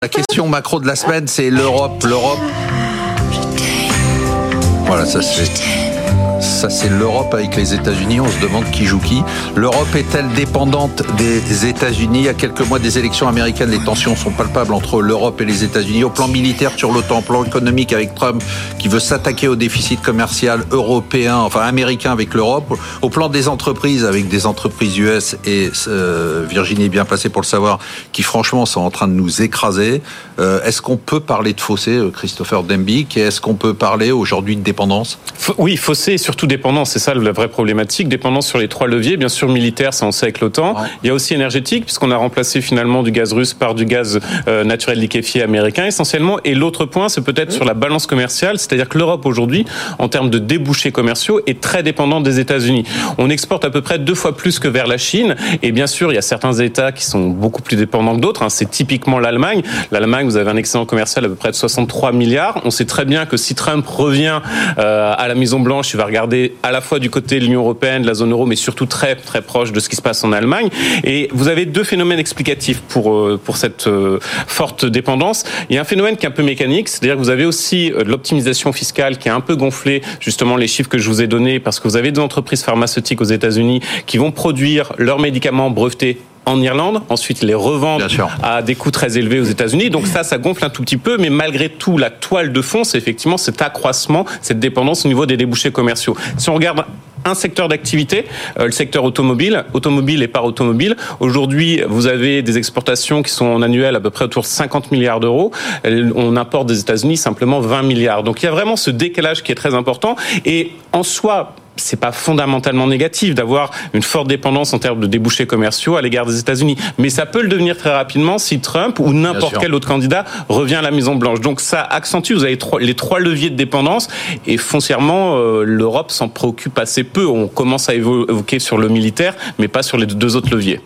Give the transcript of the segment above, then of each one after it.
La question macro de la semaine, c'est l'Europe. L'Europe. Voilà, ça c'est ça c'est l'Europe avec les États-Unis. On se demande qui joue qui. L'Europe est-elle dépendante des États-Unis? À quelques mois des élections américaines, les tensions sont palpables entre l'Europe et les États-Unis. Au plan militaire sur l'OTAN, au plan économique avec Trump qui veut s'attaquer au déficit commercial européen, enfin américain avec l'Europe. Au plan des entreprises avec des entreprises US et euh, Virginie est bien placée pour le savoir, qui franchement sont en train de nous écraser. Euh, est-ce qu'on peut parler de fossé, euh, Christopher Dembick Et est-ce qu'on peut parler aujourd'hui de dépendance? Oui, fossé surtout dépendance, c'est ça la vraie problématique. Dépendance sur les trois leviers, bien sûr militaire, ça on sait avec l'OTAN. Il y a aussi énergétique, puisqu'on a remplacé finalement du gaz russe par du gaz euh, naturel liquéfié américain essentiellement. Et l'autre point, c'est peut-être sur la balance commerciale, c'est-à-dire que l'Europe aujourd'hui, en termes de débouchés commerciaux, est très dépendante des États-Unis. On exporte à peu près deux fois plus que vers la Chine. Et bien sûr, il y a certains États qui sont beaucoup plus dépendants que d'autres. Hein. C'est typiquement l'Allemagne. L'Allemagne, vous avez un excédent commercial à peu près de 63 milliards. On sait très bien que si Trump revient euh, à la Maison Blanche, il va regarder à la fois du côté de l'Union européenne, de la zone euro, mais surtout très très proche de ce qui se passe en Allemagne. Et vous avez deux phénomènes explicatifs pour euh, pour cette euh, forte dépendance. Il y a un phénomène qui est un peu mécanique, c'est-à-dire que vous avez aussi euh, de l'optimisation fiscale qui a un peu gonflé justement les chiffres que je vous ai donnés parce que vous avez des entreprises pharmaceutiques aux États-Unis qui vont produire leurs médicaments brevetés en Irlande, ensuite les revendent à des coûts très élevés aux États-Unis. Donc ça, ça gonfle un tout petit peu, mais malgré tout, la toile de fond, c'est effectivement cet accroissement, cette dépendance au niveau des débouchés commerciaux. Si on regarde un secteur d'activité, euh, le secteur automobile, automobile et par automobile. Aujourd'hui, vous avez des exportations qui sont en annuel à peu près autour de 50 milliards d'euros. On importe des États-Unis simplement 20 milliards. Donc il y a vraiment ce décalage qui est très important. Et en soi, c'est pas fondamentalement négatif d'avoir une forte dépendance en termes de débouchés commerciaux à l'égard des États-Unis, mais ça peut le devenir très rapidement si Trump ou n'importe quel autre candidat revient à la Maison Blanche. Donc ça accentue. Vous avez les trois leviers de dépendance et foncièrement euh, l'Europe s'en préoccupe assez peu. On commence à évoquer sur le militaire, mais pas sur les deux autres leviers.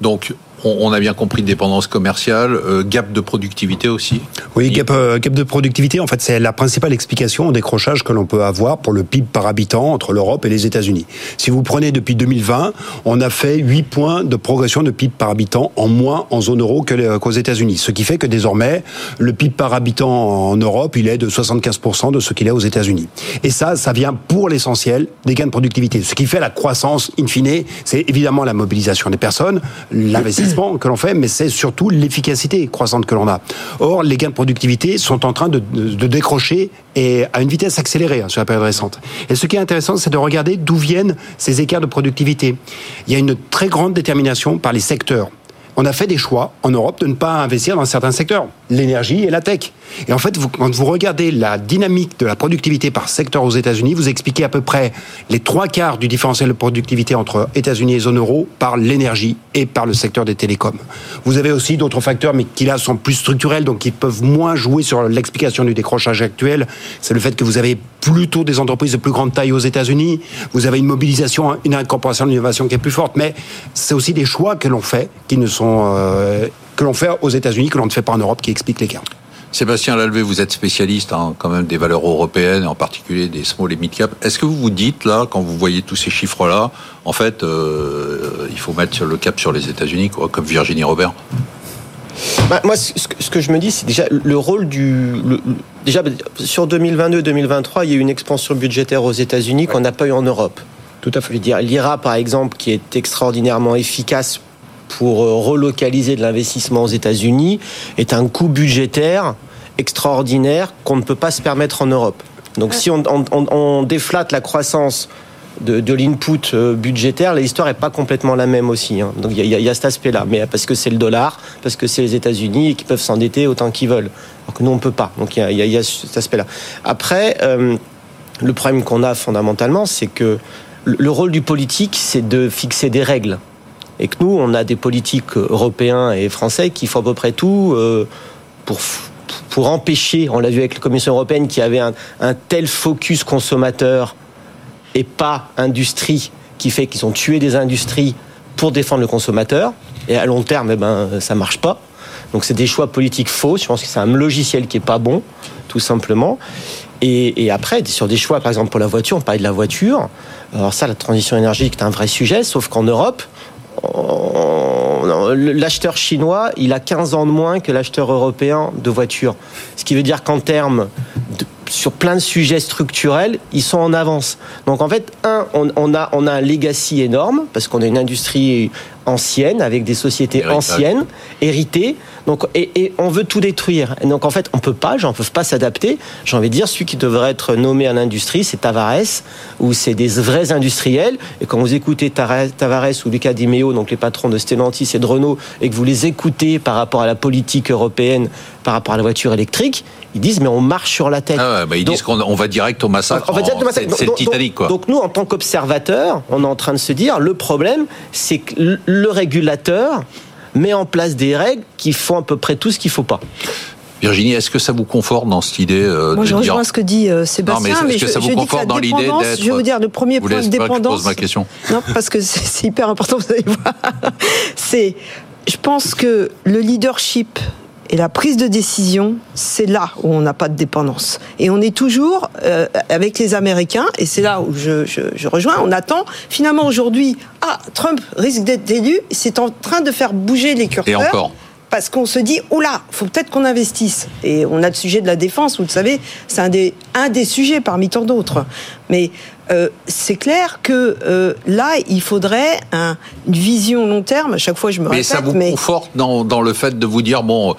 Donc on, a bien compris dépendance commerciale, euh, gap de productivité aussi. Oui, gap, euh, gap de productivité, en fait, c'est la principale explication au décrochage que l'on peut avoir pour le PIB par habitant entre l'Europe et les États-Unis. Si vous prenez depuis 2020, on a fait 8 points de progression de PIB par habitant en moins en zone euro qu'aux États-Unis. Ce qui fait que désormais, le PIB par habitant en Europe, il est de 75% de ce qu'il est aux États-Unis. Et ça, ça vient pour l'essentiel des gains de productivité. Ce qui fait la croissance, in fine, c'est évidemment la mobilisation des personnes, l'investissement que l'on fait, mais c'est surtout l'efficacité croissante que l'on a. Or, les gains de productivité sont en train de, décrocher et à une vitesse accélérée hein, sur la période récente. Et ce qui est intéressant, c'est de regarder d'où viennent ces écarts de productivité. Il y a une très grande détermination par les secteurs on a fait des choix en Europe de ne pas investir dans certains secteurs, l'énergie et la tech. Et en fait, quand vous regardez la dynamique de la productivité par secteur aux États-Unis, vous expliquez à peu près les trois quarts du différentiel de productivité entre États-Unis et zone euro par l'énergie et par le secteur des télécoms. Vous avez aussi d'autres facteurs, mais qui là sont plus structurels, donc qui peuvent moins jouer sur l'explication du décrochage actuel. C'est le fait que vous avez plutôt des entreprises de plus grande taille aux États-Unis. Vous avez une mobilisation, une incorporation de l'innovation qui est plus forte, mais c'est aussi des choix que l'on fait qui ne sont euh, que l'on fait aux États-Unis, que l'on ne fait pas en Europe, qui explique l'écart. Sébastien Lalvé, vous êtes spécialiste hein, quand même des valeurs européennes, en particulier des small et mid cap. Est-ce que vous vous dites là, quand vous voyez tous ces chiffres-là, en fait, euh, il faut mettre le cap sur les États-Unis, comme Virginie Robert? Bah, moi, ce que, je me dis, c'est déjà le rôle du. déjà, sur 2022-2023, il y a eu une expansion budgétaire aux États-Unis qu'on n'a pas eu en Europe. Tout à fait. Je veux dire, l'IRA, par exemple, qui est extraordinairement efficace pour euh, relocaliser de l'investissement aux États-Unis est un coût budgétaire extraordinaire qu'on ne peut pas se permettre en Europe. Donc si on, déflate la croissance de, l'input euh, budgétaire, l'histoire n'est pas complètement la même aussi. Hein. Donc il y, a cet aspect-là, mais parce que c'est le dollar, parce que c'est les États-Unis qui peuvent s'endetter autant qu'ils veulent, alors que nous on peut pas. Donc il y, a, cet aspect-là. Après, euh, le problème qu'on a fondamentalement, c'est que le rôle du politique, c'est de fixer des règles et que nous, on a des politiques européens et français qui font à peu près tout euh, pour pour empêcher, on l'a vu avec la Commission européenne qui avait un, tel focus consommateur et pas industrie qui fait qu'ils ont tué des industries pour défendre le consommateur. Et à long terme, eh ben, ça marche pas. Donc c'est des choix politiques faux. Je pense que c'est un logiciel qui est pas bon, tout simplement. Et, et, après, sur des choix, par exemple pour la voiture, on parlait de la voiture. Alors ça, la transition énergétique est un vrai sujet, sauf qu'en Europe, l'acheteur chinois, il a 15 ans de moins que l'acheteur européen de voitures. Ce qui veut dire qu'en termes sur plein de sujets structurels, ils sont en avance. Donc en fait, un, on, a, on a un legacy énorme parce qu'on a une industrie ancienne avec des sociétés anciennes, héritées. Donc, et, on veut tout détruire. Et donc en fait, on peut pas, j'en peux pas s'adapter. J'ai envie de dire, celui qui devrait être nommé à l'industrie, c'est Tavares, ou c'est des vrais industriels. Et quand vous écoutez Tavares ou Lucas Di Meo, donc les patrons de Stellantis et de Renault, et que vous les écoutez par rapport à la politique européenne, par rapport à la voiture électrique, ils disent mais on marche sur la tête. Ah bah, ils disent qu'on va direct au massacre. C'est le Titanic quoi. Donc, nous, en tant qu'observateurs, on est en train de se dire le problème, c'est que le régulateur met en place des règles qui font à peu près tout ce qu'il ne faut pas. Virginie, est-ce que ça vous conforte dans cette idée euh, Moi, je rejoins ce que dit euh, Sébastien, mais, est-ce que ça vous conforte dans l'idée d'être Je vais vous dire le premier point de dépendance. je pose ma question. Non, parce que c'est hyper important. Vous allez voir. C'est, je pense que le leadership et la prise de décision, c'est là où on n'a pas de dépendance. Et on est toujours euh, avec les Américains, et c'est là où je, je, je, rejoins, on attend finalement aujourd'hui, ah, Trump risque d'être élu, c'est en train de faire bouger les curseurs. Et encore parce qu'on se dit, oula, faut peut-être qu'on investisse. Et on a le sujet de la défense, vous le savez, c'est un des, un des sujets parmi tant d'autres. Mais euh, c'est clair que euh, là, il faudrait un, une vision long terme. À chaque fois, je me mais répète. Ça vous conforte dans, dans le fait de vous dire, bon,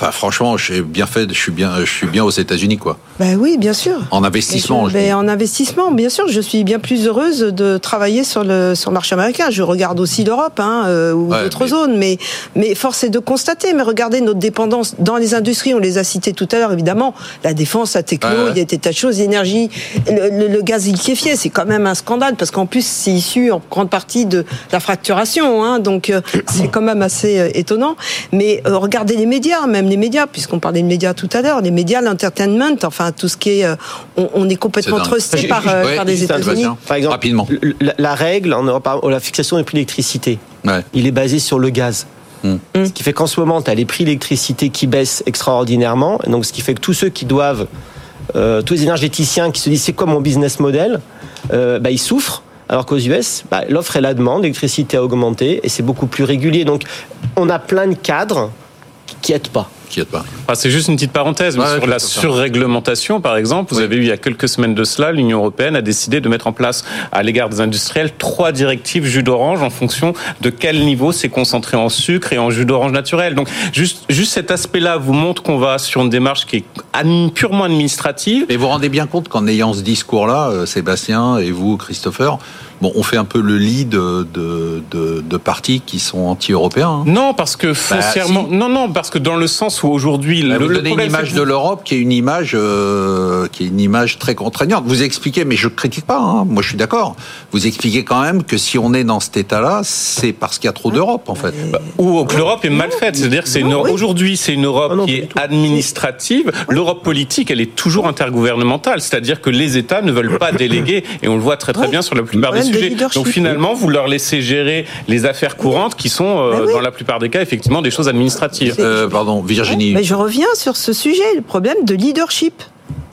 Enfin, franchement, j'ai bien fait. Je suis bien, je suis bien aux États-Unis, quoi. Ben oui, bien sûr. En investissement. Je, ben, en investissement, bien sûr. Je suis bien plus heureuse de travailler sur le sur le marché américain. Je regarde aussi l'Europe hein, euh, ou d'autres zones, mais mais force est de constater. Mais regardez notre dépendance dans les industries. On les a citées tout à l'heure, évidemment. La défense, la techno, il y a des tas de choses, l'énergie, le, le, gaz liquéfié, c'est quand même un scandale parce qu'en plus c'est issu en grande partie de la fracturation. Hein, donc euh, c'est quand même assez euh, étonnant. Mais regardez les médias, même les médias, puisqu'on parlait de médias tout à l'heure, les médias, l'entertainment, enfin tout ce qui est, euh, on, est complètement trusté par, euh, par les États-Unis. Par exemple, Rapidement. La, règle en Europe, la fixation des prix d'électricité, il est basé sur le gaz. Hmm. Hmm. Ce qui fait qu'en ce moment, tu as les prix d'électricité qui baissent extraordinairement. Donc, ce qui fait que tous ceux qui doivent, euh, tous les énergéticiens qui se disent c'est quoi mon business model, bah, ils souffrent. Alors qu'aux US, bah, l'offre et la demande, l'électricité a augmenté et c'est beaucoup plus régulier. Donc, on a plein de cadres qui n'aident pas pas. Ah, c'est juste une petite parenthèse. sur la surréglementation, par exemple, vous avez eu il y a quelques semaines de cela, l'Union européenne a décidé de mettre en place à l'égard des industriels trois directives jus d'orange en fonction de quel niveau c'est concentré en sucre et en jus d'orange naturel. Donc juste, juste cet aspect-là vous montre qu'on va sur une démarche qui est purement administrative. Et vous vous rendez bien compte qu'en ayant ce discours-là, euh, Sébastien et vous, Christopher, bon, on fait un peu le lead de, de, de, partis qui sont anti-européens. Hein. Non, parce que bah, foncièrement, non, non, parce que dans le sens où aujourd'hui, bah, le, vous donnez une image de l'Europe qui est une image, euh, qui est une image très contraignante. Vous expliquez, mais je critique pas. Hein, moi, je suis d'accord. Vous expliquez quand même que si on est dans cet état-là, c'est parce qu'il y a trop d'Europe, en fait. Bah, ou que l'Europe est mal faite. C'est-à-dire que c'est aujourd'hui, c'est une Europe ah qui est administrative. L'Europe politique, elle est toujours intergouvernementale. C'est-à-dire que les États ne veulent pas déléguer, et on le voit très très bien sur la plupart des donc finalement, vous leur laissez gérer les affaires courantes qui sont, euh, dans la plupart des cas, effectivement, des choses administratives. Euh, pardon, Virginie. Mais je reviens sur ce sujet, le problème de leadership.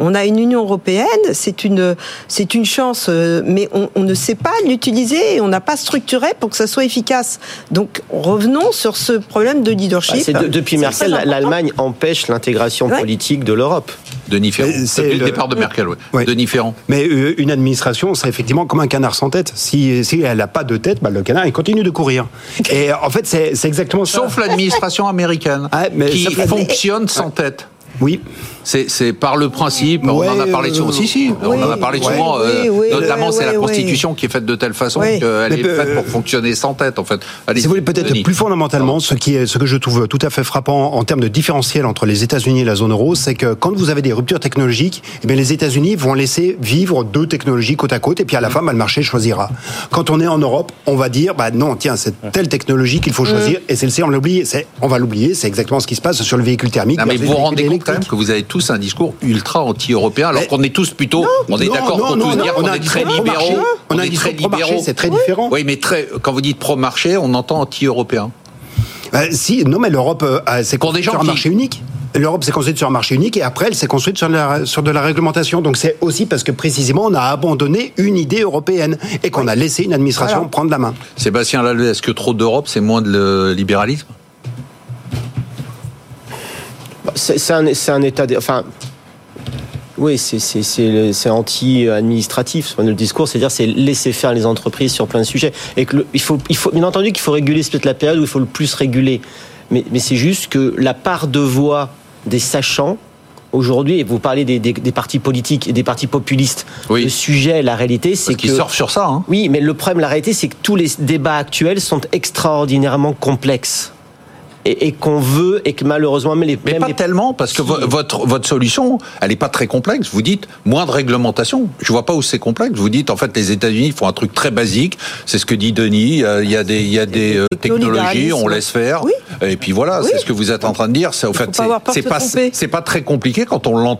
On a une Union européenne, c'est une, c'est une chance, euh, mais on, on ne sait pas l'utiliser et on n'a pas structuré pour que ça soit efficace. Donc revenons sur ce problème de leadership. Bah, depuis Merkel, l'Allemagne empêche l'intégration politique de l'Europe. Denis Ferrand. C'est le, départ de Merkel, oui. Denis Ferrand. Mais euh, une administration serait effectivement comme un canard sans tête. Si, si elle n'a pas de tête, bah, le canard il continue de courir. Et en fait, c'est exactement ça. Sauf l'administration américaine, ah, qui fonctionne sans tête. Oui. C'est par le principe, on en a parlé souvent. Si, si, on en a parlé souvent. Euh, notamment, c'est la Constitution qui est faite de telle façon qu'elle est faite pour fonctionner sans tête, en fait. si vous voulez, peut-être plus fondamentalement, ce, qui est, ce que je trouve tout à fait frappant en termes de différentiel entre les États-Unis et la zone euro, c'est que quand vous avez des ruptures technologiques, eh bien, les États-Unis vont laisser vivre deux technologies côte à côte, et puis à la fin, bah, le marché choisira. Quand on est en Europe, on va dire, bah non, tiens, c'est telle technologie qu'il faut choisir, et celle-ci, on l'oublie. On va l'oublier, c'est exactement ce qui se passe sur le véhicule thermique. mais vous vous rendez compte quand même que vous avez tous un discours ultra anti-européen, alors qu'on est tous plutôt, on est d'accord pour tous dire qu'on est très libéraux. On, est très libéraux. C'est très différent. Oui, mais très, quand vous dites pro-marché, on entend anti-européen. Bah, si, non, mais l'Europe, euh, c'est gens un marché unique. L'Europe s'est construite sur un marché unique et après elle s'est construite sur, sur de la réglementation. Donc c'est aussi parce que précisément on a abandonné une idée européenne et qu'on a laissé une administration prendre la main. Sébastien Lalue, est-ce que trop d'Europe c'est moins de libéralisme? C'est un, un, état. De, enfin, oui, c'est anti-administratif. Le discours, c'est-à-dire c'est laisser faire les entreprises sur plein de sujets. Et que il, faut, il faut, bien entendu qu'il faut réguler, c'est peut-être la période où il faut le plus réguler. Mais, mais c'est juste que la part de voix des sachants, aujourd'hui, et vous parlez des, des, des, partis politiques et des partis populistes, oui. le sujet, la réalité, c'est que... Ils surfent sur ça. Hein. Oui, mais le problème, la réalité, c'est que tous les débats actuels sont extraordinairement complexes et, qu'on veut et que malheureusement mais, les, mais pas tellement parce que votre votre solution elle est pas très complexe. Vous dites moins de réglementation. Je vois pas où c'est complexe. Vous dites en fait les États-Unis font un truc très basique. C'est ce que dit Denis. Il y a des il y a des euh, technologies on laisse faire. Oui. et puis voilà oui. c'est ce que vous êtes en train de dire. C'est au fait c'est pas c'est pas très compliqué quand on l'entend